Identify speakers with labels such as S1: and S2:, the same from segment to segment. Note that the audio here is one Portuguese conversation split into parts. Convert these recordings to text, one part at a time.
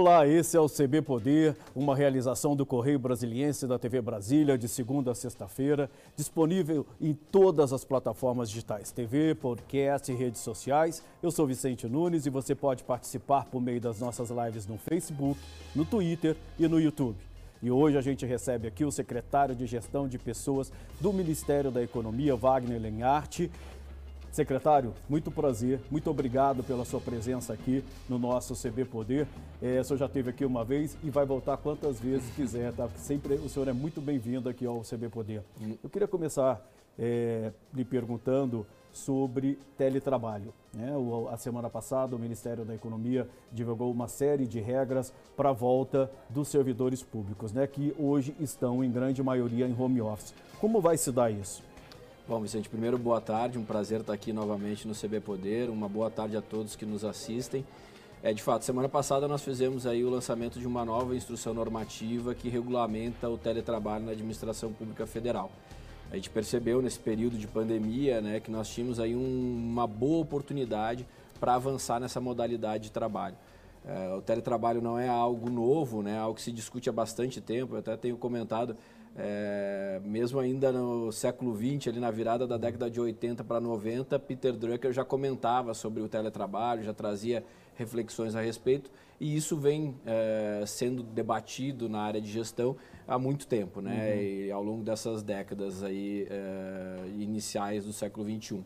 S1: Olá, esse é o CB Poder, uma realização do Correio Brasiliense da TV Brasília, de segunda a sexta-feira, disponível em todas as plataformas digitais, TV, podcast e redes sociais. Eu sou Vicente Nunes e você pode participar por meio das nossas lives no Facebook, no Twitter e no YouTube. E hoje a gente recebe aqui o secretário de Gestão de Pessoas do Ministério da Economia, Wagner Lenharte, Secretário, muito prazer, muito obrigado pela sua presença aqui no nosso CB Poder. É, o senhor já esteve aqui uma vez e vai voltar quantas vezes quiser, tá? Sempre o senhor é muito bem-vindo aqui ao CB Poder. Eu queria começar é, lhe perguntando sobre teletrabalho. Né? A semana passada, o Ministério da Economia divulgou uma série de regras para a volta dos servidores públicos, né? que hoje estão, em grande maioria, em home office. Como vai se dar isso?
S2: Bom, Vicente, primeiro boa tarde, um prazer estar aqui novamente no CB Poder, uma boa tarde a todos que nos assistem. É, de fato, semana passada nós fizemos aí o lançamento de uma nova instrução normativa que regulamenta o teletrabalho na administração pública federal. A gente percebeu nesse período de pandemia né, que nós tínhamos aí um, uma boa oportunidade para avançar nessa modalidade de trabalho. É, o teletrabalho não é algo novo, né, é algo que se discute há bastante tempo, eu até tenho comentado é, mesmo ainda no século XX, ali na virada da década de 80 para 90, Peter Drucker já comentava sobre o teletrabalho, já trazia reflexões a respeito, e isso vem é, sendo debatido na área de gestão há muito tempo, né? Uhum. E ao longo dessas décadas aí, é, iniciais do século XXI.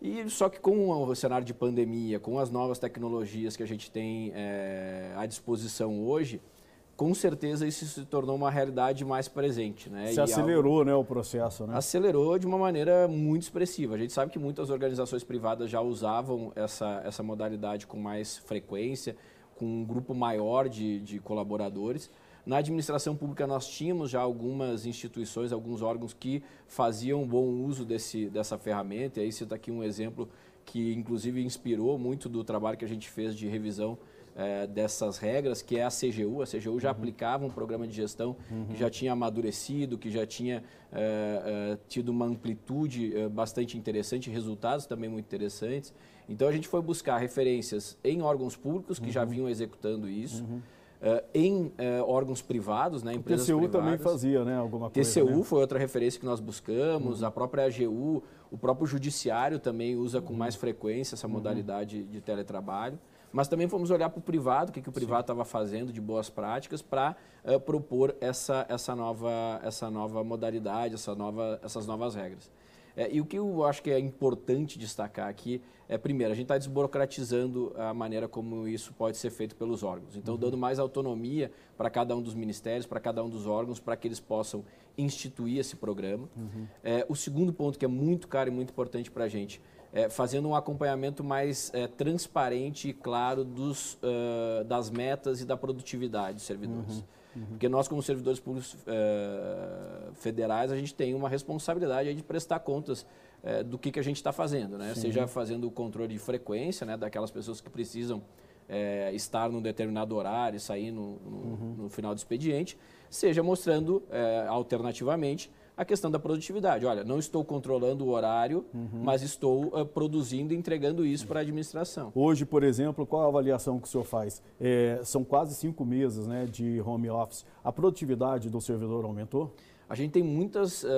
S2: E só que com o cenário de pandemia, com as novas tecnologias que a gente tem é, à disposição hoje, com certeza isso se tornou uma realidade mais presente. Né?
S1: Se e acelerou algo... né, o processo. Né?
S2: Acelerou de uma maneira muito expressiva. A gente sabe que muitas organizações privadas já usavam essa, essa modalidade com mais frequência, com um grupo maior de, de colaboradores. Na administração pública nós tínhamos já algumas instituições, alguns órgãos que faziam bom uso desse, dessa ferramenta. E aí cita aqui um exemplo que inclusive inspirou muito do trabalho que a gente fez de revisão é, dessas regras, que é a CGU. A CGU já uhum. aplicava um programa de gestão uhum. que já tinha amadurecido, que já tinha é, é, tido uma amplitude é, bastante interessante, resultados também muito interessantes. Então a gente foi buscar referências em órgãos públicos que uhum. já vinham executando isso. Uh, em uh, órgãos privados, né, empresas
S1: TCU
S2: privadas.
S1: também fazia, né, alguma coisa.
S2: TCU
S1: né?
S2: foi outra referência que nós buscamos, uhum. a própria AGU, o próprio judiciário também usa com uhum. mais frequência essa modalidade de teletrabalho. Mas também fomos olhar para o privado, o que, que o privado estava fazendo de boas práticas para uh, eh, propor essa, essa, nova, essa nova modalidade, essa nova, essas novas regras. É, e o que eu acho que é importante destacar aqui é, primeiro, a gente está desburocratizando a maneira como isso pode ser feito pelos órgãos. Então, uhum. dando mais autonomia para cada um dos ministérios, para cada um dos órgãos, para que eles possam instituir esse programa. Uhum. É, o segundo ponto que é muito caro e muito importante para a gente é, fazendo um acompanhamento mais é, transparente e claro dos, uh, das metas e da produtividade dos servidores. Uhum, uhum. Porque nós, como servidores públicos uh, federais, a gente tem uma responsabilidade de prestar contas uh, do que, que a gente está fazendo, né? seja fazendo o controle de frequência né, daquelas pessoas que precisam é, estar num determinado horário e sair no, no, uhum. no, final do expediente, seja mostrando é, alternativamente a questão da produtividade. Olha, não estou controlando o horário, uhum. mas estou uh, produzindo e entregando isso para a administração.
S1: Hoje, por exemplo, qual a avaliação que o senhor faz? É, são quase cinco meses né, de home office. A produtividade do servidor aumentou?
S2: A gente tem muitos uh,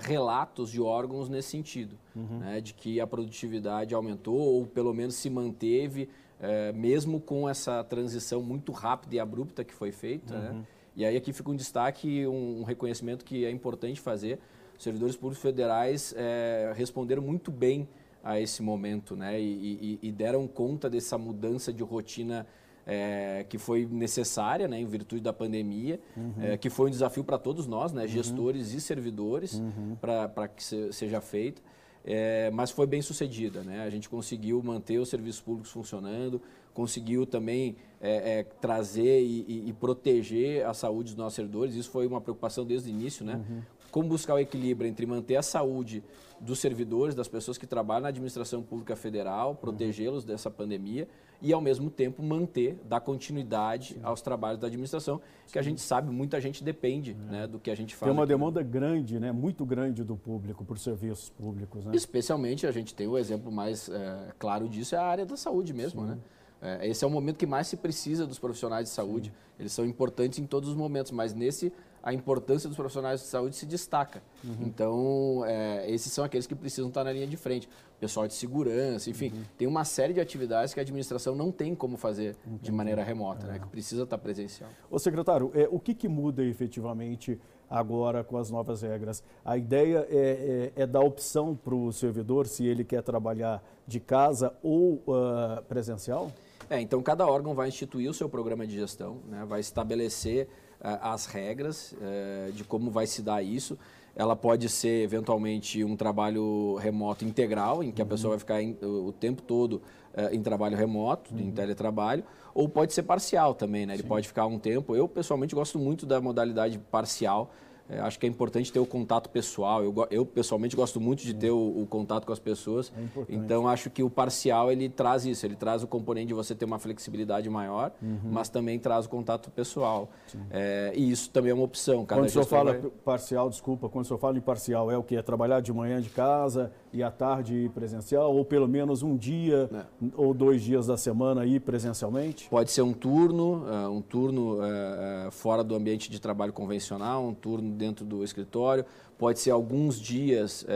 S2: relatos de órgãos nesse sentido, uhum. né, de que a produtividade aumentou ou pelo menos se manteve, uh, mesmo com essa transição muito rápida e abrupta que foi feita. Né? Uhum. Né? E aí aqui fica um destaque, um, um reconhecimento que é importante fazer. Os servidores públicos federais é, responderam muito bem a esse momento, né? E, e, e deram conta dessa mudança de rotina é, que foi necessária, né, em virtude da pandemia, uhum. é, que foi um desafio para todos nós, né, gestores uhum. e servidores, uhum. para que se, seja feita é, mas foi bem sucedida. Né? A gente conseguiu manter os serviços públicos funcionando, conseguiu também é, é, trazer e, e, e, proteger a saúde dos nossos servidores. Isso foi uma preocupação desde o início. Né? Uhum. Como buscar o equilíbrio entre manter a saúde dos servidores, das pessoas que trabalham na administração pública federal, protegê-los uhum. dessa pandemia e, ao mesmo tempo, manter, dar continuidade Sim. aos trabalhos da administração, Sim. que a gente sabe, muita gente depende é. né, do que a gente faz.
S1: Tem uma aqui. demanda grande, né, muito grande do público por serviços públicos. Né?
S2: Especialmente, a gente tem o exemplo mais é, claro disso, é a área da saúde mesmo. Né? É, esse é o momento que mais se precisa dos profissionais de saúde. Sim. Eles são importantes em todos os momentos, mas nesse a importância dos profissionais de saúde se destaca. Uhum. Então, é, esses são aqueles que precisam estar na linha de frente. Pessoal de segurança, enfim, uhum. tem uma série de atividades que a administração não tem como fazer Entendi. de maneira remota, é. né, que precisa estar presencial.
S1: Ô secretário, é, o que, que muda efetivamente agora com as novas regras? A ideia é, é, é dar opção para o servidor se ele quer trabalhar de casa ou uh, presencial?
S2: É, então cada órgão vai instituir o seu programa de gestão, né, vai estabelecer as regras eh, de como vai se dar isso. Ela pode ser, eventualmente, um trabalho remoto integral, em que a pessoa vai ficar o tempo todo eh, em trabalho remoto, uhum. em teletrabalho, ou pode ser parcial também, né? Ele Sim. pode ficar um tempo. Eu, pessoalmente, gosto muito da modalidade parcial, é, acho que é importante ter o contato pessoal. Eu, eu pessoalmente gosto muito de ter o, o contato com as pessoas. É então acho que o parcial ele traz isso. Ele traz o componente de você ter uma flexibilidade maior, uhum. mas também traz o contato pessoal. É, e isso também é uma opção.
S1: Cada quando o senhor fala vai... parcial, desculpa, quando o senhor fala em parcial, é o que? É trabalhar de manhã de casa e à tarde presencial, ou pelo menos um dia é. ou dois dias da semana aí presencialmente?
S2: Pode ser um turno, uh, um turno uh, uh, fora do ambiente de trabalho convencional, um turno dentro do escritório, pode ser alguns dias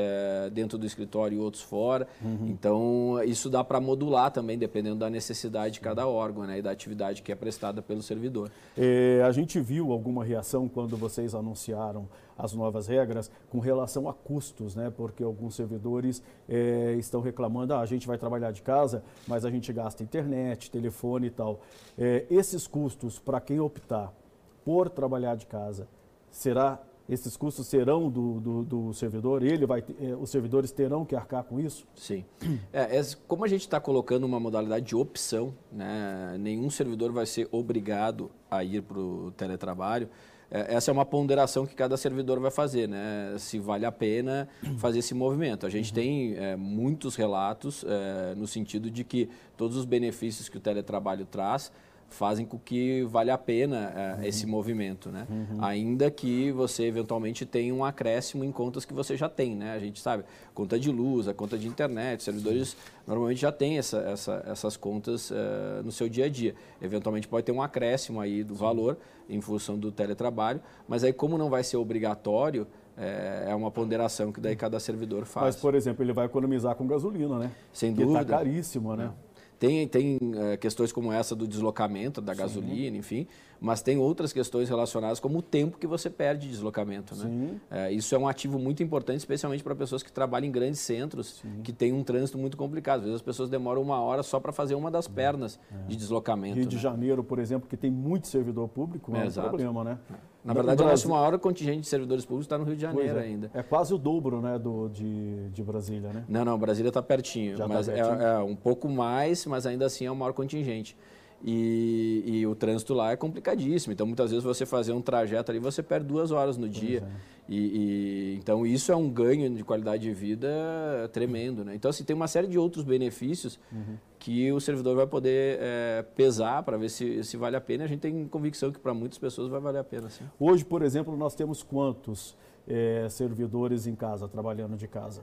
S2: dentro do escritório e outros fora. Uhum. Então, isso dá para modular também, dependendo da necessidade de cada órgão né, e da atividade que é prestada pelo servidor.
S1: É, a gente viu alguma reação quando vocês anunciaram as novas regras com relação a custos, né? Porque alguns servidores é, estão reclamando, ah, a gente vai trabalhar de casa, mas a gente gasta internet, telefone e tal. É, esses custos, para quem optar por trabalhar de casa, será esses custos serão do, do, do servidor, ele vai, eh, os servidores terão que arcar com isso?
S2: Sim. É, é, como a gente está colocando uma modalidade de opção, né, nenhum servidor vai ser obrigado a ir para o teletrabalho, essa é uma ponderação que cada servidor vai fazer, né? se vale a pena fazer esse movimento. A gente uhum. tem é, muitos relatos é, no sentido de que todos os benefícios que o teletrabalho traz fazem com que valha a pena é, uhum. esse movimento, né? Uhum. Ainda que você eventualmente tenha um acréscimo em contas que você já tem, né? A gente sabe, conta de luz, a conta de internet, servidores normalmente já têm essa, essa, essas contas uh, no seu dia a dia. Eventualmente pode ter um acréscimo aí do Sim. valor em função do teletrabalho, mas aí como não vai ser obrigatório, é, é uma ponderação que daí cada servidor faz.
S1: Mas, por exemplo, ele vai economizar com gasolina, né?
S2: Sem
S1: que tá
S2: dúvida.
S1: está caríssimo, né?
S2: É. Tem, tem é, questões como essa do deslocamento da gasolina, Sim. enfim, mas tem outras questões relacionadas como o tempo que você perde de deslocamento. Né? É, isso é um ativo muito importante, especialmente para pessoas que trabalham em grandes centros, Sim. que têm um trânsito muito complicado. Às vezes as pessoas demoram uma hora só para fazer uma das é. pernas é. de deslocamento.
S1: Rio de né? Janeiro, por exemplo, que tem muito servidor público, é, é um problema, né?
S2: Na verdade, o nosso maior contingente de servidores públicos está no Rio de Janeiro
S1: é.
S2: ainda.
S1: É quase o dobro né, do, de, de Brasília, né?
S2: Não, não, Brasília está pertinho. Já tá mas tá pertinho. É, é, um pouco mais, mas ainda assim é o maior contingente. E, e, o trânsito lá é complicadíssimo. Então, muitas vezes você fazer um trajeto ali, você perde duas horas no dia. É. E, e, então, isso é um ganho de qualidade de vida tremendo. Né? Então, assim, tem uma série de outros benefícios uhum. que o servidor vai poder é, pesar para ver se, se vale a pena. A gente tem convicção que para muitas pessoas vai valer a pena. Sim.
S1: Hoje, por exemplo, nós temos quantos é, servidores em casa, trabalhando de casa?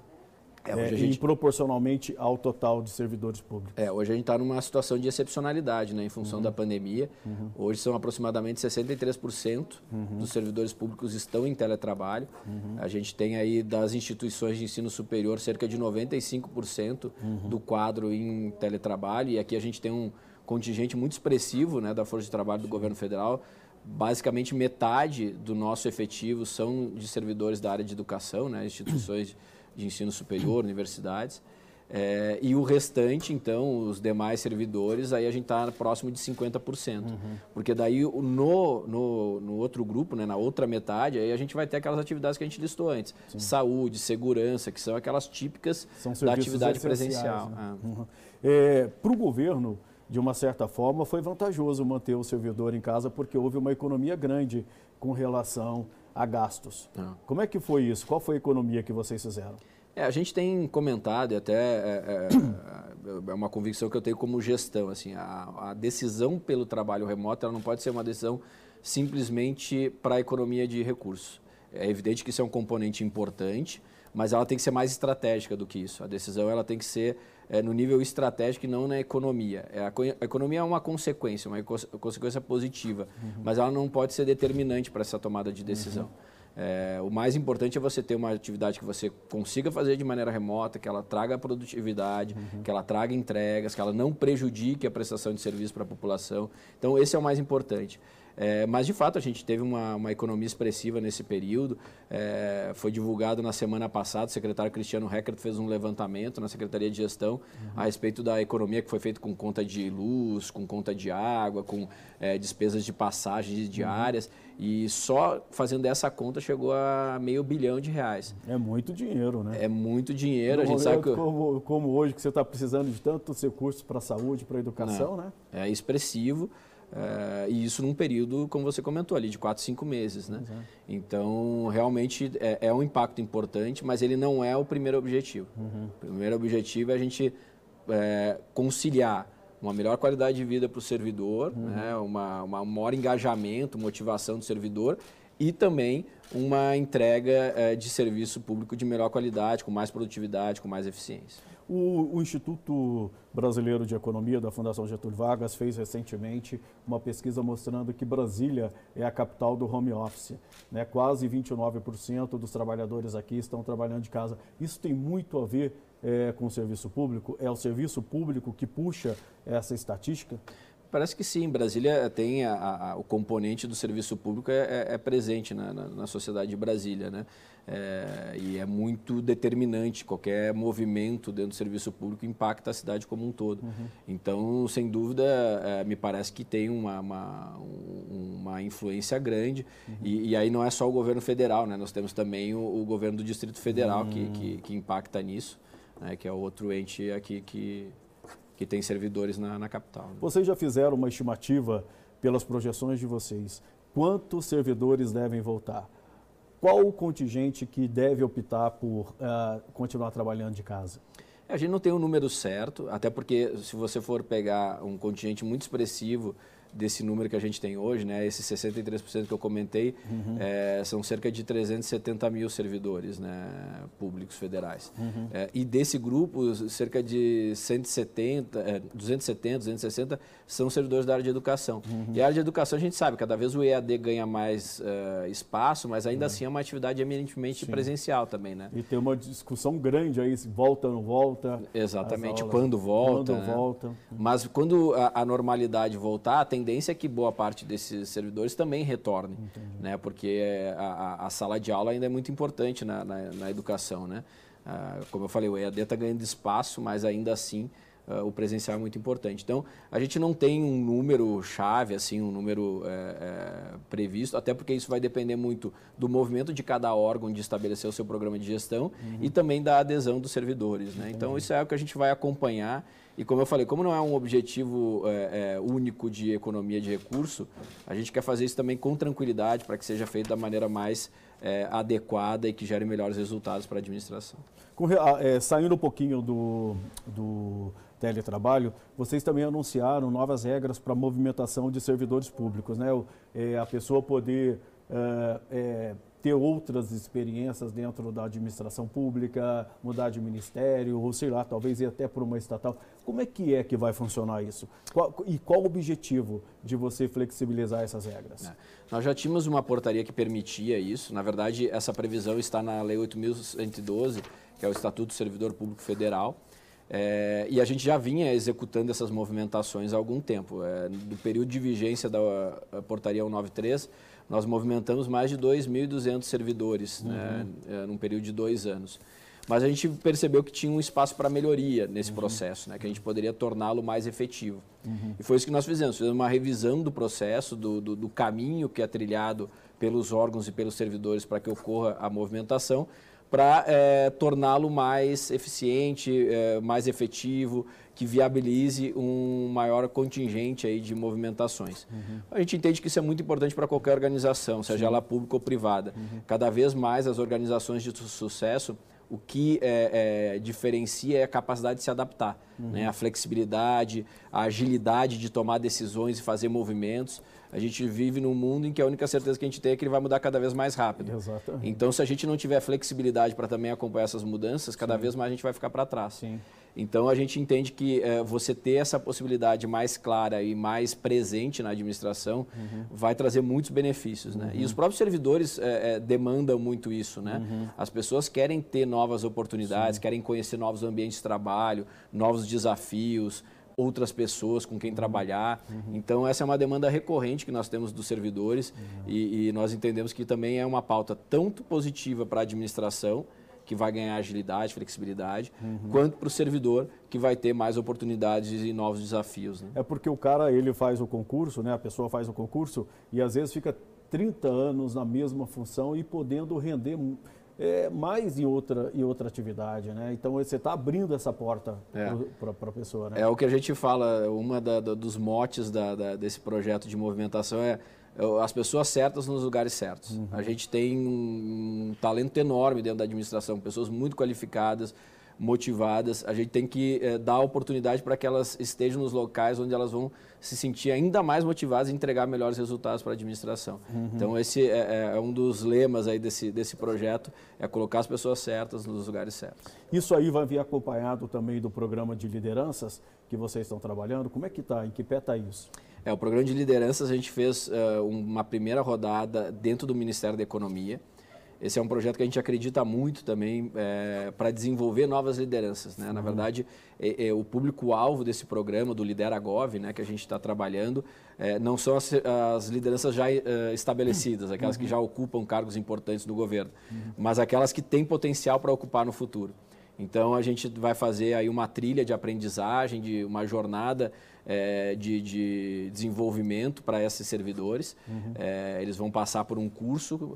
S1: É, é, gente... E proporcionalmente ao total de servidores públicos.
S2: É, hoje a gente está numa situação de excepcionalidade, né, em função uhum. da pandemia. Uhum. Hoje são aproximadamente 63% uhum. dos servidores públicos estão em teletrabalho. Uhum. A gente tem aí das instituições de ensino superior cerca de 95% uhum. do quadro em teletrabalho. E aqui a gente tem um contingente muito expressivo né, da Força de Trabalho do Governo Federal. Basicamente metade do nosso efetivo são de servidores da área de educação, né, instituições de ensino superior, universidades. É, e o restante, então, os demais servidores, aí a gente está próximo de 50%. Uhum. Porque daí no, no, no, outro grupo, né, na outra metade, aí a gente vai ter aquelas atividades que a gente listou antes. Sim. Saúde, segurança, que são aquelas típicas são da atividade presencial.
S1: Né? Uhum. É, Para o governo, de uma certa forma, foi vantajoso manter o servidor em casa, porque houve uma economia grande com relação a gastos. Ah. Como é que foi isso? Qual foi a economia que vocês fizeram?
S2: É, a gente tem comentado e até é, é, é, uma convicção que eu tenho como gestão. Assim, a, a, decisão pelo trabalho remoto ela não pode ser uma decisão simplesmente para a economia de recursos. É evidente que isso é um componente importante, mas ela tem que ser mais estratégica do que isso. A decisão ela tem que ser é, no nível estratégico e não na economia. É, a, a, economia é uma consequência, uma consequência positiva, uhum. mas ela não pode ser determinante para essa tomada de decisão. Uhum. É, o mais importante é você ter uma atividade que você consiga fazer de maneira remota, que ela traga produtividade, uhum. que ela traga entregas, que ela não prejudique a prestação de serviço para a população. Então, esse é o mais importante. É, mas, de fato, a gente teve uma, uma economia expressiva nesse período. É, foi divulgado na semana passada, o secretário Cristiano Reckert fez um levantamento na Secretaria de Gestão uhum. a respeito da economia que foi feita com conta de luz, com conta de água, com é, despesas de passagens diárias. Uhum. E só fazendo essa conta chegou a meio bilhão de reais.
S1: É muito dinheiro, né?
S2: É muito dinheiro. No a gente sabe que...
S1: como, como hoje que você está precisando de tantos recursos para a saúde, para a educação, Não. né?
S2: É expressivo. Uh, e isso num período, como você comentou ali, de 4, 5 meses. Né? Então, realmente é, é, um impacto importante, mas ele não é o primeiro objetivo. Uhum. O primeiro objetivo é a gente é, conciliar uma melhor qualidade de vida para o servidor, uhum. né? uma, uma maior engajamento, motivação do servidor e também uma entrega é, de serviço público de melhor qualidade, com mais produtividade, com mais eficiência.
S1: O, o, Instituto Brasileiro de Economia da Fundação Getúlio Vargas fez recentemente uma pesquisa mostrando que Brasília é a capital do home office. Né? Quase 29% dos trabalhadores aqui estão trabalhando de casa. Isso tem muito a ver é, com o serviço público? É o serviço público que puxa essa estatística?
S2: Parece que sim. Brasília tem a, a, o componente do serviço público é, é, é presente na, na, na, sociedade de Brasília, né? É, e é muito determinante. Qualquer movimento dentro do serviço público impacta a cidade como um todo. Uhum. Então, sem dúvida, é, me parece que tem uma, uma, uma influência grande. Uhum. E, e, aí não é só o governo federal, né? Nós temos também o, o governo do Distrito Federal uhum. que, que, que, impacta nisso, né? que é outro ente aqui que que tem servidores na, na capital. Né?
S1: Vocês já fizeram uma estimativa pelas projeções de vocês? Quantos servidores devem voltar? Qual o contingente que deve optar por uh, continuar trabalhando de casa?
S2: A gente não tem um número certo, até porque se você for pegar um contingente muito expressivo desse número que a gente tem hoje, né, esses 63% que eu comentei, uhum. é, são cerca de 370 mil servidores né, públicos federais. Uhum. É, e desse grupo, cerca de 170, é, 270, 260 são servidores da área de educação. Uhum. E a área de educação, a gente sabe, cada vez o EAD ganha mais uh, espaço, mas ainda assim é uma atividade eminentemente Sim. presencial também. Né?
S1: E tem uma discussão grande aí, se volta ou não volta.
S2: Exatamente, quando volta. Quando né? volta. Mas quando a, a normalidade voltar, tem tendência é que boa parte desses servidores também retorne, né? porque a, a, sala de aula ainda é muito importante na, na, na educação. Né? Ah, como eu falei, o EAD está ganhando espaço, mas ainda assim Uh, o presencial é muito importante. Então, a gente não tem um número chave, assim, um número é, é, previsto, até porque isso vai depender muito do movimento de cada órgão de estabelecer o seu programa de gestão uhum. e também da adesão dos servidores. Né? Então, isso é o que a gente vai acompanhar e como eu falei, como não é um objetivo é, é, único de economia de recurso, a gente quer fazer isso também com tranquilidade para que seja feito da maneira mais é, adequada e que gere melhores resultados para a administração.
S1: Com, é, saindo um pouquinho do, do teletrabalho, vocês também anunciaram novas regras para movimentação de servidores públicos, né? É, a pessoa poder é, é, ter outras experiências dentro da administração pública, mudar de ministério, ou sei lá, talvez ir até por uma estatal. Como é que é que vai funcionar isso? Qual, e qual o objetivo de você flexibilizar essas regras? É.
S2: Nós já tínhamos uma portaria que permitia isso. Na verdade, essa previsão está na Lei 8.112, que é o Estatuto do Servidor Público Federal. É, e a gente já vinha executando essas movimentações há algum tempo. É, do período de vigência da portaria 193, nós movimentamos mais de 2.200 servidores uhum. né, num período de dois anos. Mas a gente percebeu que tinha um espaço para melhoria nesse uhum. processo, né, que a gente poderia torná-lo mais efetivo. Uhum. E foi isso que nós fizemos. Fizemos uma revisão do processo, do, do, do caminho que é trilhado pelos órgãos e pelos servidores para que ocorra a movimentação, para é, torná-lo mais eficiente, é, mais efetivo, que viabilize um maior contingente aí de movimentações. Uhum. A gente entende que isso é muito importante para qualquer organização, seja Sim. ela pública ou privada. Uhum. Cada vez mais as organizações de sucesso o que é, é, diferencia é a capacidade de se adaptar, uhum. né? a flexibilidade, a agilidade de tomar decisões e fazer movimentos. a gente vive num mundo em que a única certeza que a gente tem é que ele vai mudar cada vez mais rápido.
S1: Exatamente.
S2: Então, se a gente não tiver flexibilidade para também acompanhar essas mudanças, cada Sim. vez mais a gente vai ficar para trás.
S1: Sim.
S2: Então, a gente entende que é, você ter essa possibilidade mais clara e mais presente na administração uhum. vai trazer muitos benefícios. Né? Uhum. E os próprios servidores é, é, demandam muito isso. Né? Uhum. As pessoas querem ter novas oportunidades, Sim. querem conhecer novos ambientes de trabalho, novos desafios outras pessoas com quem trabalhar. Uhum. Então, essa é uma demanda recorrente que nós temos dos servidores uhum. e, e, nós entendemos que também é uma pauta tanto positiva para a administração, que vai ganhar agilidade, flexibilidade, uhum. quanto para o servidor, que vai ter mais oportunidades e novos desafios. Né?
S1: É porque o cara, ele faz o concurso, né? a pessoa faz o concurso e às vezes fica 30 anos na mesma função e podendo render é, mais em outra, em outra atividade, né? Então você está abrindo essa porta é. para a pessoa, né?
S2: É o que a gente fala, uma da, da, dos motes da, desse projeto de movimentação é as pessoas certas nos lugares certos. Uhum. A gente tem um, talento enorme dentro da administração, pessoas muito qualificadas, motivadas. A gente tem que é, dar oportunidade para que elas estejam nos locais onde elas vão se sentir ainda mais motivadas e entregar melhores resultados para a administração. Uhum. Então, esse é, é, é, um dos lemas aí desse, desse projeto, é colocar as pessoas certas nos lugares certos.
S1: Isso aí vai vir acompanhado também do programa de lideranças que vocês estão trabalhando. Como é que está? Em que pé está isso?
S2: É, o programa de lideranças a gente fez uh, uma primeira rodada dentro do Ministério da Economia. Esse é um projeto que a gente acredita muito também é, para desenvolver novas lideranças. Né? Na verdade, é, é, o público-alvo desse programa, do Lideragov, né, que a gente está trabalhando, é, não são as, as lideranças já estabelecidas, aquelas uhum. que já ocupam cargos importantes no governo, uhum. mas aquelas que têm potencial para ocupar no futuro. Então, a gente vai fazer aí uma trilha de aprendizagem, de uma jornada é, de, de, desenvolvimento para esses servidores. Uhum. É, eles vão passar por um curso uhum.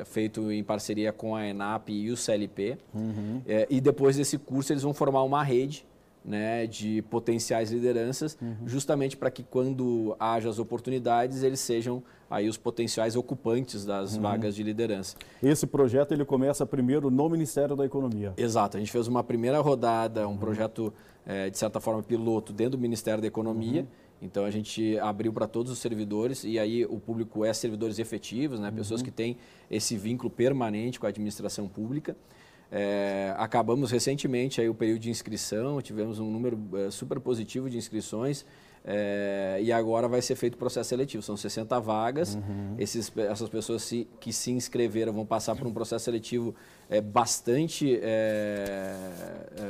S2: é, feito em parceria com a ENAP e o CLP. Uhum. É, e depois desse curso, eles vão formar uma rede né, de potenciais lideranças, uhum. justamente para que quando haja as oportunidades, eles sejam aí os potenciais ocupantes das uhum. vagas de liderança.
S1: Esse projeto ele começa primeiro no Ministério da Economia.
S2: Exato, a gente fez uma primeira rodada, um uhum. projeto é, de certa forma piloto dentro do Ministério da Economia. Uhum. Então a gente abriu para todos os servidores e aí o público é servidores efetivos, né, pessoas uhum. que têm esse vínculo permanente com a administração pública. É, acabamos recentemente aí o período de inscrição, tivemos um número é, super positivo de inscrições. É, e agora vai ser feito o processo seletivo. São 60 vagas. Uhum. Esses, essas pessoas se, que se inscreveram vão passar por um processo seletivo é, bastante é,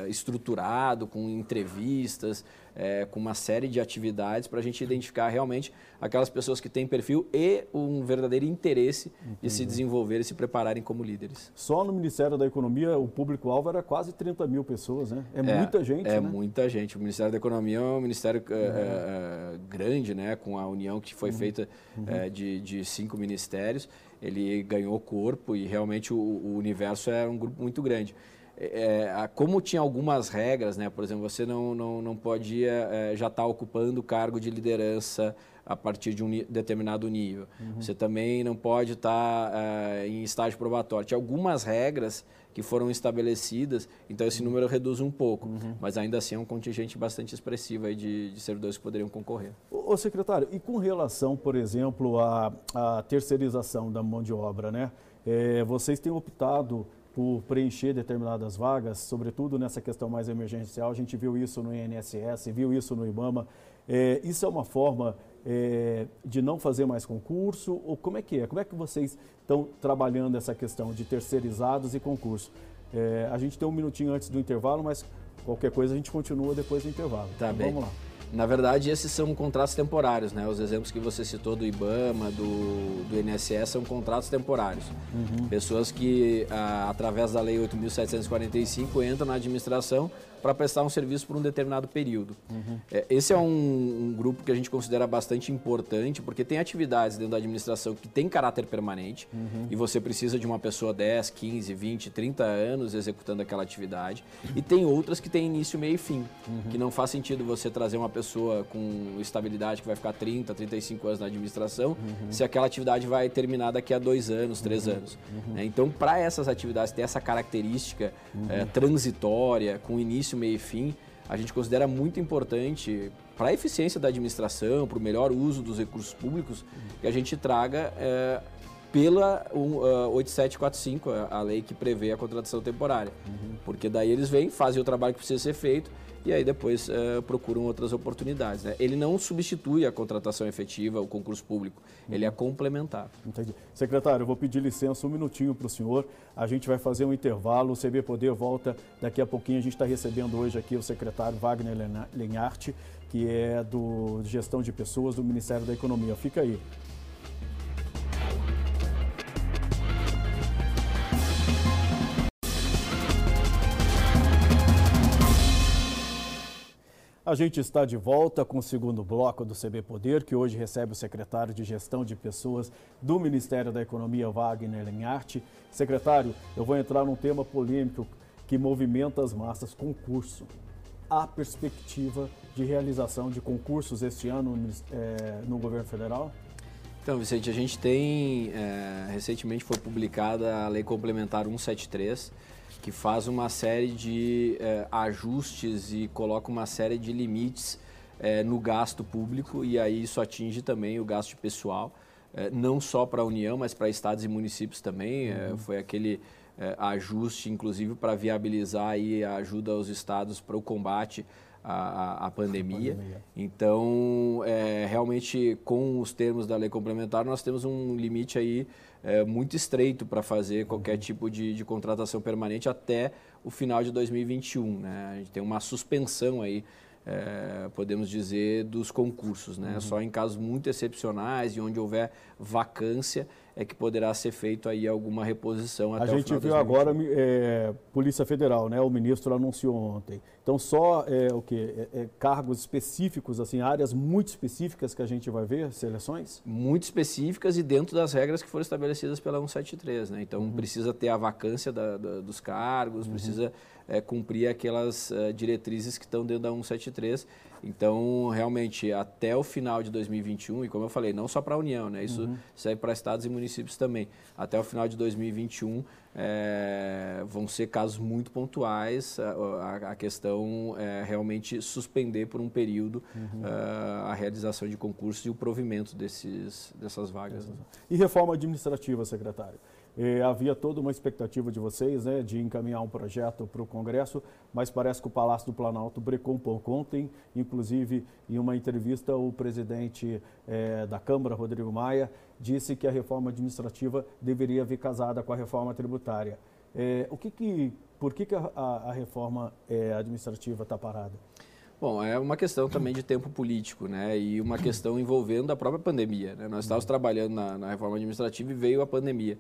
S2: é estruturado, com entrevistas, é, com uma série de atividades para a gente identificar realmente aquelas pessoas que têm perfil e um verdadeiro interesse Entendi. de se desenvolver e se prepararem como líderes.
S1: Só no Ministério da Economia o público-alvo era quase 30 mil pessoas, né? É, é muita gente,
S2: É
S1: né?
S2: muita gente. O Ministério da Economia é um ministério é, é, grande, né? Com a união que foi uhum. feita uhum. de, de cinco ministérios. Ele ganhou corpo e realmente o, o universo é um grupo muito grande. É, é como tinha algumas regras, né? por exemplo, você não, não, não podia é, já estar tá ocupando o cargo de liderança a partir de um determinado nível. Uhum. Você também não pode estar tá, é, em estágio probatório. Tinha algumas regras que foram estabelecidas, então esse número reduz um pouco, uhum. mas ainda assim é um contingente bastante expressivo aí de, de servidores que poderiam concorrer.
S1: Ô, secretário, e com relação, por exemplo, à, à terceirização da mão de obra, né? É, vocês têm optado por preencher determinadas vagas, sobretudo nessa questão mais emergencial. A gente viu isso no INSS, viu isso no IBAMA. É, isso é uma forma é, de não fazer mais concurso? Ou como é que é? Como é que vocês estão trabalhando essa questão de terceirizados e concurso? É, a gente tem um minutinho antes do intervalo, mas qualquer coisa a gente continua depois do intervalo.
S2: Tá então, bem. Vamos lá. Na verdade, esses são contratos temporários, né? Os exemplos que você citou do IBAMA, do, do INSS, são contratos temporários. Uhum. Pessoas que, ah, através da Lei 8.745, entram na administração para prestar um serviço por um determinado período. Uhum. É, esse é um, um, grupo que a gente considera bastante importante, porque tem atividades dentro da administração que tem caráter permanente uhum. e você precisa de uma pessoa 10, 15, 20, 30 anos executando aquela atividade. E tem outras que têm início, meio e fim, uhum. que não faz sentido você trazer uma pessoa com estabilidade que vai ficar 30, 35 anos na administração, se aquela atividade vai terminar daqui a dois anos, três anos. É, então, para essas atividades ter essa característica é, transitória, com início início, meio e fim, a gente considera muito importante para a eficiência da administração, para o melhor uso dos recursos públicos, que a gente traga é, pela uh, 8745, a lei que prevê a contratação temporária. Uhum. Porque daí eles vêm, fazem o trabalho que precisa ser feito e aí depois uh, procuram outras oportunidades. Né? Ele não substitui a contratação efetiva, o concurso público, uhum. ele é complementar.
S1: Entendi. Secretário, eu vou pedir licença um minutinho para o senhor. A gente vai fazer um intervalo, o CB Poder volta daqui a pouquinho. A gente está recebendo hoje aqui o secretário Wagner Lenharte, que é do Gestão de Pessoas do Ministério da Economia. Fica aí. A gente está de volta com o segundo bloco do CB Poder, que hoje recebe o secretário de Gestão de Pessoas do Ministério da Economia, Wagner Lenharte. Secretário, eu vou entrar num tema polêmico que movimenta as massas, concurso. Há perspectiva de realização de concursos este ano é, no governo federal?
S2: Então, Vicente, a gente tem, é, recentemente foi publicada a Lei Complementar 173, que faz uma série de é, ajustes e coloca uma série de limites é, no gasto público e aí isso atinge também o gasto pessoal, é, não só para a União, mas para estados e municípios também. Uhum. foi aquele ajuste, inclusive, para viabilizar aí a ajuda aos estados para o combate à, à pandemia. pandemia. Então, realmente, com os termos da lei complementar, nós temos um limite aí é, muito estreito para fazer qualquer tipo de, de, contratação permanente até o final de 2021. Né? A gente tem uma suspensão aí, é, podemos dizer, dos concursos. Né? Uhum. Só em casos muito excepcionais e onde houver vacância é que poderá ser feito aí alguma reposição até
S1: A gente viu agora é, Polícia Federal, né? O ministro anunciou ontem. Então só é, o que é, é, cargos específicos, assim, áreas muito específicas que a gente vai ver seleções?
S2: Muito específicas e dentro das regras que foram estabelecidas pela 173, né? Então uhum. precisa ter a vacância da, da, dos cargos, uhum. precisa é, cumprir aquelas uh, diretrizes que estão dentro da 173 então, realmente, até o final de 2021, e como eu falei, não só para a União, né? isso uhum. serve para estados e municípios também. Até o final de 2021, é, vão ser casos muito pontuais. A, a, a questão é realmente suspender por um período uhum. uh, a realização de concursos e o provimento desses, dessas vagas. Né?
S1: E reforma administrativa, secretário? Eh, havia toda uma expectativa de vocês né, de encaminhar um projeto para o Congresso, mas parece que o Palácio do Planalto brecou um pouco ontem. Inclusive, em uma entrevista, o presidente eh, da Câmara, Rodrigo Maia, disse que a reforma administrativa deveria vir casada com a reforma tributária. Eh, o que que, por que, que a, a reforma administrativa está parada?
S2: Bom, é uma questão também de tempo político, né? E uma questão envolvendo a própria pandemia. Né? Nós estávamos trabalhando na, na reforma administrativa e veio a pandemia.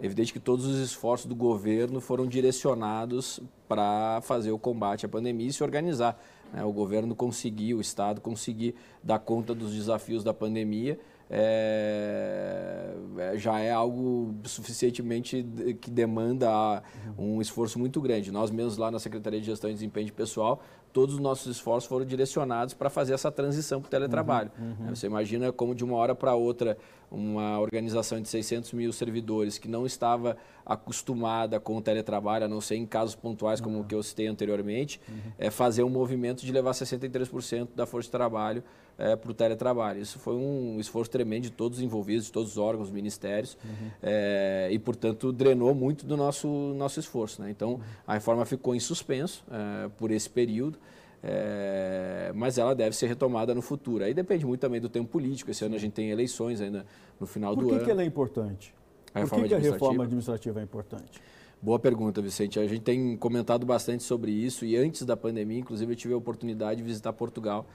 S2: É evidente que todos os esforços do governo foram direcionados para fazer o combate à pandemia e se organizar. Né? O governo conseguiu, o Estado conseguir dar conta dos desafios da pandemia, é, já é algo suficientemente que demanda um esforço muito grande. Nós mesmos lá na Secretaria de Gestão e Desempenho de Pessoal todos os nossos esforços foram direcionados para fazer essa transição para o teletrabalho. Uhum, uhum. Você imagina como de uma hora para outra uma organização de 600 mil servidores que não estava acostumada com o teletrabalho, a não ser em casos pontuais como o que eu citei anteriormente, uhum. é fazer um movimento de levar 63% da força de trabalho é, para o teletrabalho. Isso foi um esforço tremendo de todos os envolvidos, de todos os órgãos, ministérios, uhum. é, e, portanto, drenou muito do nosso, nosso esforço. Né? Então, a reforma ficou em suspenso é, por esse período. É, mas ela deve ser retomada no futuro. Aí depende muito também do tempo político. Esse ano a gente tem eleições ainda no final
S1: Por
S2: do
S1: que
S2: ano.
S1: Por que ela é importante? A Por que, que a reforma administrativa é importante?
S2: Boa pergunta, Vicente. A gente tem comentado bastante sobre isso e antes da pandemia, inclusive, eu tive a oportunidade de visitar Portugal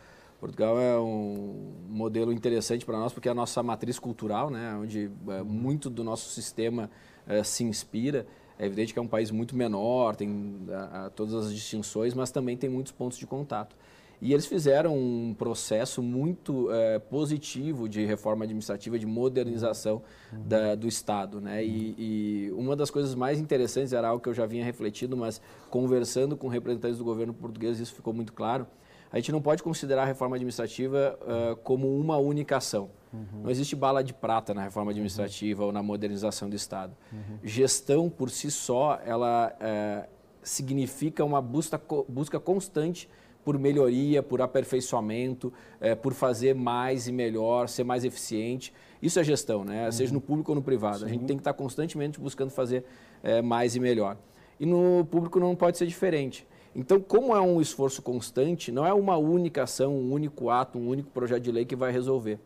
S2: Portugal é um modelo interessante para nós porque é a nossa matriz cultural, né, onde é, muito do nosso sistema é, se inspira. É evidente que é um país muito menor, tem a, a, todas as distinções, mas também tem muitos pontos de contato. E eles fizeram um processo muito é, positivo de reforma administrativa, de modernização uhum. da, do Estado. Né? E, e, uma das coisas mais interessantes era algo que eu já vinha refletindo, mas conversando com representantes do governo português, isso ficou muito claro a gente não pode considerar a reforma administrativa uh, como uma única ação. Uhum. Não existe bala de prata na reforma administrativa uhum. ou na modernização do Estado. Uhum. Gestão por si só, ela uh, significa uma busca, busca constante por melhoria, por aperfeiçoamento, é, por fazer mais e melhor, ser mais eficiente. Isso é gestão, né? seja no público ou no privado. Sim. A gente tem que estar constantemente buscando fazer é, mais e melhor. E no público não pode ser diferente. Então, como é um esforço constante, não é uma única ação, um único ato, um único projeto de lei que vai resolver.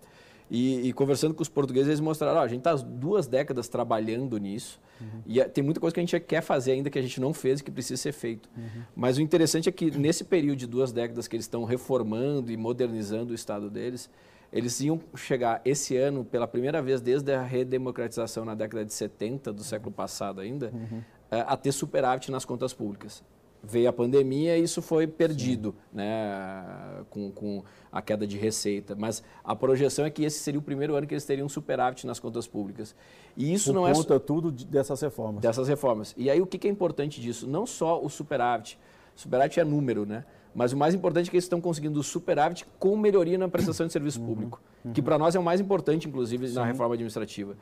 S2: E, e conversando com os portugueses, eles mostraram: ó, a gente está duas décadas trabalhando nisso uhum. e é, tem muita coisa que a gente quer fazer ainda que a gente não fez e que precisa ser feito. Uhum. Mas o interessante é que nesse período de duas décadas que eles estão reformando e modernizando o Estado deles, eles iam chegar esse ano, pela primeira vez desde a redemocratização na década de 70 do século passado ainda, uhum. a ter superávit nas contas públicas veio a pandemia e isso foi perdido né, com, com, a queda de receita. Mas a projeção é que esse seria o primeiro ano que eles teriam superávit nas contas públicas. E isso
S1: Por
S2: não
S1: conta
S2: é.
S1: tudo dessas reformas.
S2: Dessas reformas. E aí o que é importante disso? Não só o superávit. Superávit é número, né? Mas o mais importante é que eles estão conseguindo o superávit com melhoria na prestação de serviço uhum, público, uhum. que para nós é o mais importante, inclusive, Sim. na reforma administrativa.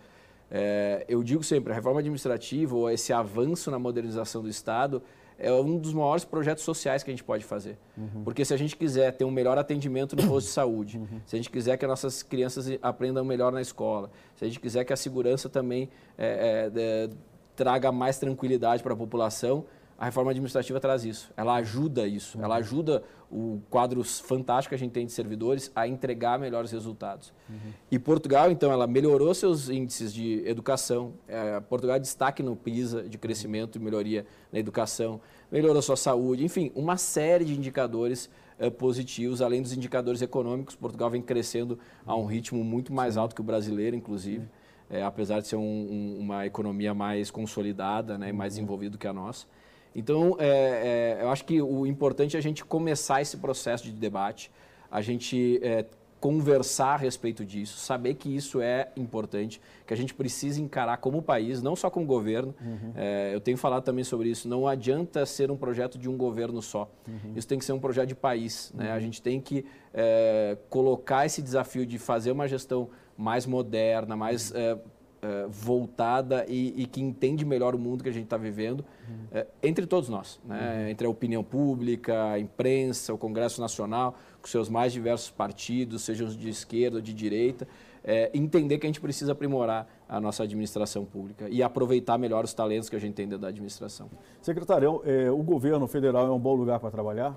S2: É, eu digo sempre, a reforma administrativa ou esse avanço na modernização do Estado é um dos maiores projetos sociais que a gente pode fazer. Uhum. Porque se a gente quiser ter um melhor atendimento no posto de saúde, uhum. se a gente quiser que as nossas crianças aprendam melhor na escola, se a gente quiser que a segurança também é, é, traga mais tranquilidade para a população, a reforma administrativa traz isso. Ela ajuda isso. Uhum. Ela ajuda o quadro fantástico que a gente tem de servidores a entregar melhores resultados. Uhum. E Portugal, então, ela melhorou seus índices de educação. É, Portugal é destaque no PISA de crescimento e melhoria na educação. Melhorou sua saúde. Enfim, uma série de indicadores é, positivos, além dos indicadores econômicos. Portugal vem crescendo a um ritmo muito mais alto que o brasileiro, inclusive. É, apesar de ser um, um, uma economia mais consolidada né, e mais uhum. desenvolvida que a nossa. Então, é, é, eu acho que o importante é a gente começar esse processo de debate, a gente é, conversar a respeito disso, saber que isso é importante, que a gente precisa encarar como país, não só como governo. Uhum. É, eu tenho falado também sobre isso. Não adianta ser um projeto de um governo só. Uhum. Isso tem que ser um projeto de país. Né? A gente tem que é, colocar esse desafio de fazer uma gestão mais moderna, mais é, uh, voltada e, e, que entende melhor o mundo que a gente está vivendo, uhum. uh, entre todos nós, né? uhum. entre a opinião pública, a imprensa, o Congresso Nacional, com seus mais diversos partidos, sejam de esquerda ou de direita, é, entender que a gente precisa aprimorar a nossa administração pública e aproveitar melhor os talentos que a gente tem dentro da administração.
S1: Secretário, é, o governo federal é um bom lugar para trabalhar?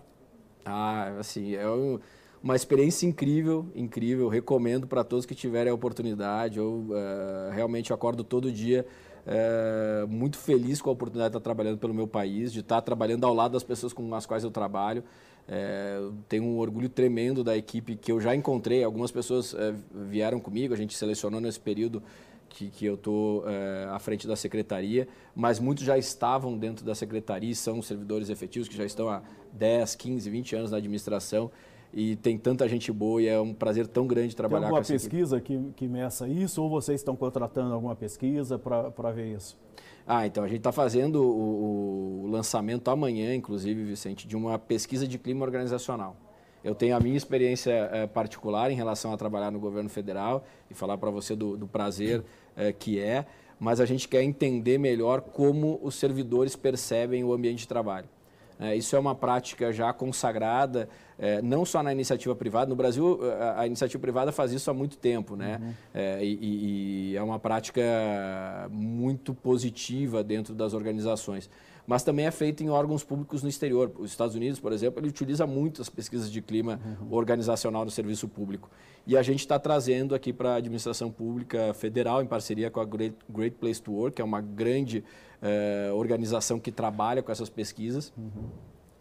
S2: Ah, assim, é um uma experiência incrível, incrível. Recomendo para todos que tiverem a oportunidade. Eu uh, realmente acordo todo dia uh, muito feliz com a oportunidade de estar trabalhando pelo meu país, de estar trabalhando ao lado das pessoas com as quais eu trabalho. Uh, tenho um orgulho tremendo da equipe que eu já encontrei. Algumas pessoas vieram comigo, a gente selecionou nesse período que, que eu estou à frente da secretaria, mas muitos já estavam dentro da secretaria, são servidores efetivos que já estão há 10, 15, 20 anos na administração e tem tanta gente boa e é um prazer tão grande trabalhar
S1: tem alguma com essa pesquisa que, que meça isso ou vocês estão contratando alguma pesquisa para ver isso?
S2: Ah, então a gente está fazendo o, o, lançamento amanhã, inclusive, Vicente, de uma pesquisa de clima organizacional. Eu tenho a minha experiência é, particular em relação a trabalhar no governo federal e falar para você do, do prazer é, que é, mas a gente quer entender melhor como os servidores percebem o ambiente de trabalho. É, isso é uma prática já consagrada, é, não só na iniciativa privada. No Brasil, a, a, iniciativa privada faz isso há muito tempo, né? Uhum. É, e, e, é uma prática muito positiva dentro das organizações. Mas também é feita em órgãos públicos no exterior. Os Estados Unidos, por exemplo, ele utiliza muito as pesquisas de clima uhum. organizacional no serviço público. E a gente está trazendo aqui para a administração pública federal, em parceria com a Great, Great Place to Work, que é uma grande eh, organização que trabalha com essas pesquisas. Uhum.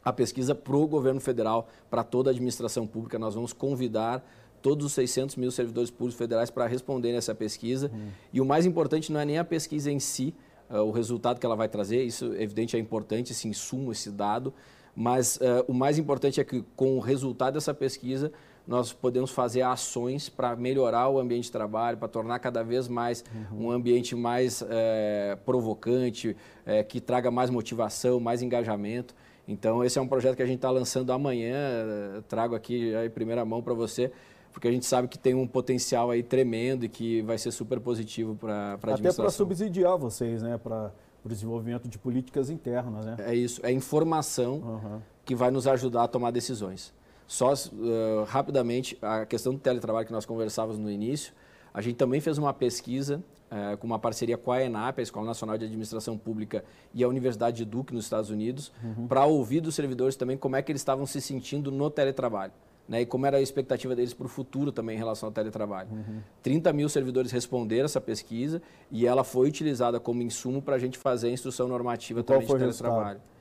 S2: A pesquisa para o governo federal, para toda a administração pública, nós vamos convidar todos os 600 mil servidores públicos federais para responderem essa pesquisa. Uhum. E o mais importante não é nem a pesquisa em si, uh, o resultado que ela vai trazer, isso evidente é importante, esse insumo, esse dado, mas uh, o mais importante é que com o resultado dessa pesquisa nós podemos fazer ações para melhorar o ambiente de trabalho, para tornar cada vez mais uhum. um ambiente mais é, provocante, é, que traga mais motivação, mais engajamento. Então, esse é um projeto que a gente está lançando amanhã, trago aqui já em primeira mão para você, porque a gente sabe que tem um potencial aí tremendo e que vai ser super positivo para a administração.
S1: Até para subsidiar vocês, né? Para o desenvolvimento de políticas internas, né?
S2: É isso, é informação. Uhum que vai nos ajudar a tomar decisões. Só uh, rapidamente, a questão do teletrabalho que nós conversávamos no início, a gente também fez uma pesquisa uh, com uma parceria com a ENAP, a Escola Nacional de Administração Pública, e a Universidade de Duke, nos Estados Unidos, uhum. para ouvir dos servidores também como é que eles estavam se sentindo no teletrabalho. Né, e como era a expectativa deles para o futuro também em relação ao teletrabalho. Uhum. 30 mil servidores responderam essa pesquisa e ela foi utilizada como insumo para a gente fazer a instrução normativa também de teletrabalho. Resultado?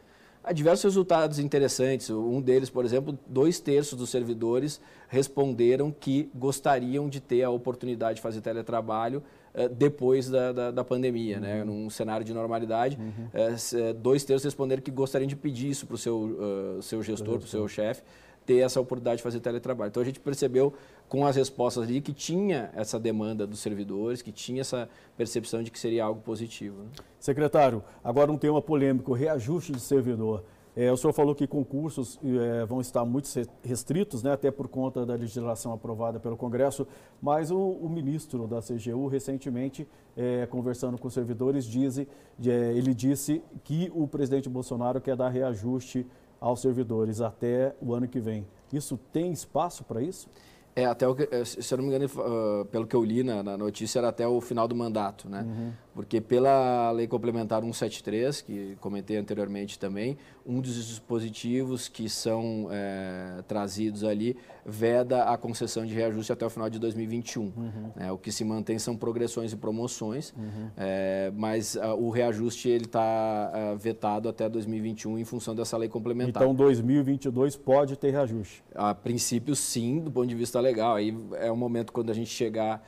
S2: Há diversos resultados interessantes. Um deles, por exemplo, dois terços dos servidores responderam que gostariam de ter a oportunidade de fazer teletrabalho uh, depois da, da, da pandemia, né? uhum. né? num cenário de normalidade. Uhum. Uh, dois terços responderam que gostariam de pedir isso para o seu, uh, seu gestor, para o seu chefe, ter essa oportunidade de fazer teletrabalho. Então a gente percebeu com as respostas ali que tinha essa demanda dos servidores, que tinha essa percepção de que seria algo positivo. Né?
S1: Secretário, agora um tema polêmico, reajuste de servidor. É, o senhor falou que concursos é, vão estar muito restritos, né, até por conta da legislação aprovada pelo Congresso, mas o, o ministro da CGU, recentemente, é, conversando com servidores, diz, é, ele disse que o presidente Bolsonaro quer dar reajuste aos servidores até o ano que vem. Isso tem espaço para isso?
S2: É, até o, eh, se eu não me engano, uh, pelo que eu li na, na, notícia, era até o final do mandato, né? Uhum. Porque pela Lei Complementar 173, que comentei anteriormente também, um dos dispositivos que são é, trazidos ali veda a concessão de reajuste até o final de 2021. Uhum. Né? O que se mantém são progressões e promoções, uhum. é, mas uh, o reajuste ele está uh, vetado até 2021 em função dessa lei complementar.
S1: Então 2022 pode ter reajuste?
S2: A princípio sim, do ponto de vista legal. Aí é o momento quando a gente chegar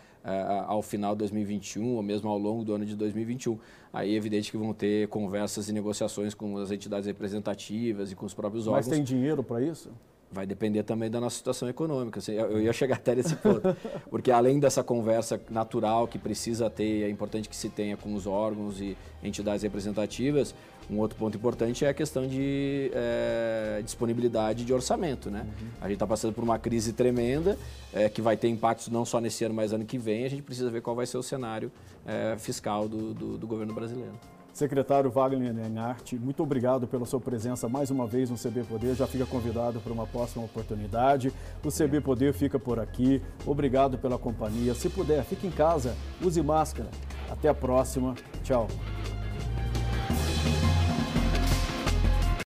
S2: ao final de 2021 ou mesmo ao longo do ano de 2021. Aí é evidente que vão ter conversas e negociações com as entidades representativas e com os próprios órgãos.
S1: Mas tem dinheiro para isso?
S2: Vai depender também da nossa situação econômica. Assim, eu ia chegar até nesse ponto. Porque além dessa conversa natural que precisa ter, é importante que se tenha com os órgãos e entidades representativas, um outro ponto importante é a questão de é, disponibilidade de orçamento. Né? Uhum. A gente está passando por uma crise tremenda, é, que vai ter impactos não só nesse ano, mas ano que vem. A gente precisa ver qual vai ser o cenário é, fiscal do, do, do governo brasileiro.
S1: Secretário Wagner Nenhart, muito obrigado pela sua presença mais uma vez no CB Poder. Já fica convidado para uma próxima oportunidade. O CB Poder fica por aqui. Obrigado pela companhia. Se puder, fique em casa, use máscara. Até a próxima. Tchau.